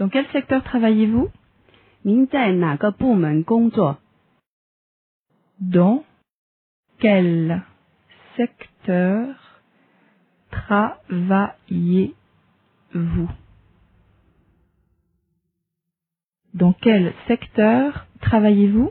Dans quel secteur travaillez-vous? Dans quel secteur travaillez-vous? Dans quel secteur travaillez-vous?